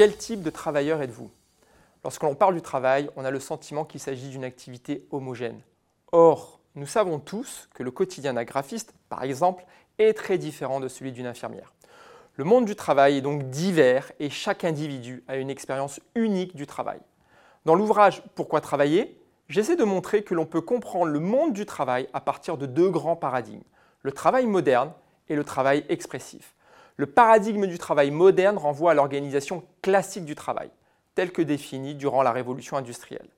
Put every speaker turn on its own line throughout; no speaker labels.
Quel type de travailleur êtes-vous? Lorsque l'on parle du travail, on a le sentiment qu'il s'agit d'une activité homogène. Or, nous savons tous que le quotidien d'un graphiste, par exemple, est très différent de celui d'une infirmière. Le monde du travail est donc divers et chaque individu a une expérience unique du travail. Dans l'ouvrage Pourquoi travailler j'essaie de montrer que l'on peut comprendre le monde du travail à partir de deux grands paradigmes, le travail moderne et le travail expressif. Le paradigme du travail moderne renvoie à l'organisation classique du travail, telle que définie durant la révolution industrielle.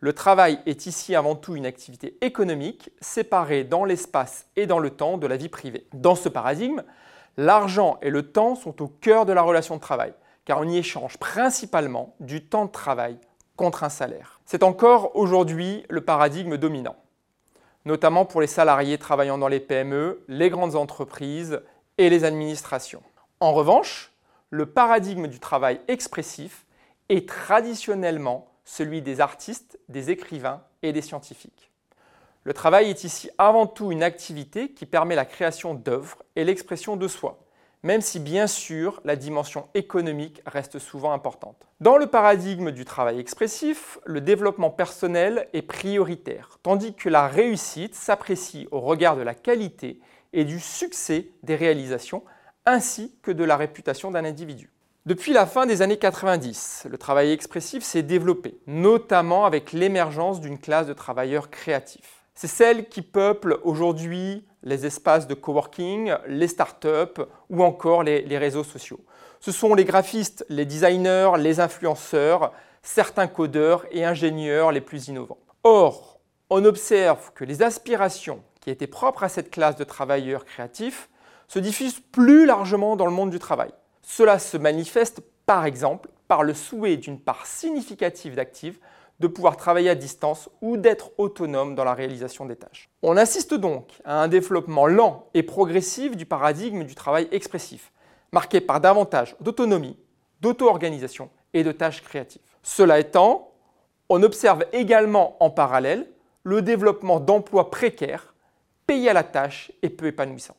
Le travail est ici avant tout une activité économique séparée dans l'espace et dans le temps de la vie privée. Dans ce paradigme, l'argent et le temps sont au cœur de la relation de travail, car on y échange principalement du temps de travail contre un salaire. C'est encore aujourd'hui le paradigme dominant, notamment pour les salariés travaillant dans les PME, les grandes entreprises et les administrations. En revanche, le paradigme du travail expressif est traditionnellement celui des artistes, des écrivains et des scientifiques. Le travail est ici avant tout une activité qui permet la création d'œuvres et l'expression de soi, même si bien sûr la dimension économique reste souvent importante. Dans le paradigme du travail expressif, le développement personnel est prioritaire, tandis que la réussite s'apprécie au regard de la qualité et du succès des réalisations, ainsi que de la réputation d'un individu. Depuis la fin des années 90, le travail expressif s'est développé, notamment avec l'émergence d'une classe de travailleurs créatifs. C'est celle qui peuple aujourd'hui les espaces de coworking, les startups ou encore les, les réseaux sociaux. Ce sont les graphistes, les designers, les influenceurs, certains codeurs et ingénieurs les plus innovants. Or, on observe que les aspirations qui étaient propres à cette classe de travailleurs créatifs se diffusent plus largement dans le monde du travail. Cela se manifeste par exemple par le souhait d'une part significative d'actifs de pouvoir travailler à distance ou d'être autonome dans la réalisation des tâches. On assiste donc à un développement lent et progressif du paradigme du travail expressif, marqué par davantage d'autonomie, d'auto-organisation et de tâches créatives. Cela étant, on observe également en parallèle le développement d'emplois précaires, payés à la tâche et peu épanouissants.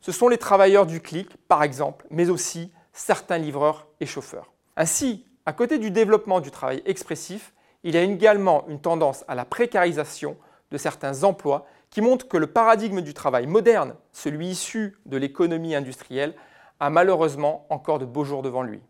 Ce sont les travailleurs du clic, par exemple, mais aussi certains livreurs et chauffeurs. Ainsi, à côté du développement du travail expressif, il y a également une tendance à la précarisation de certains emplois qui montre que le paradigme du travail moderne, celui issu de l'économie industrielle, a malheureusement encore de beaux jours devant lui.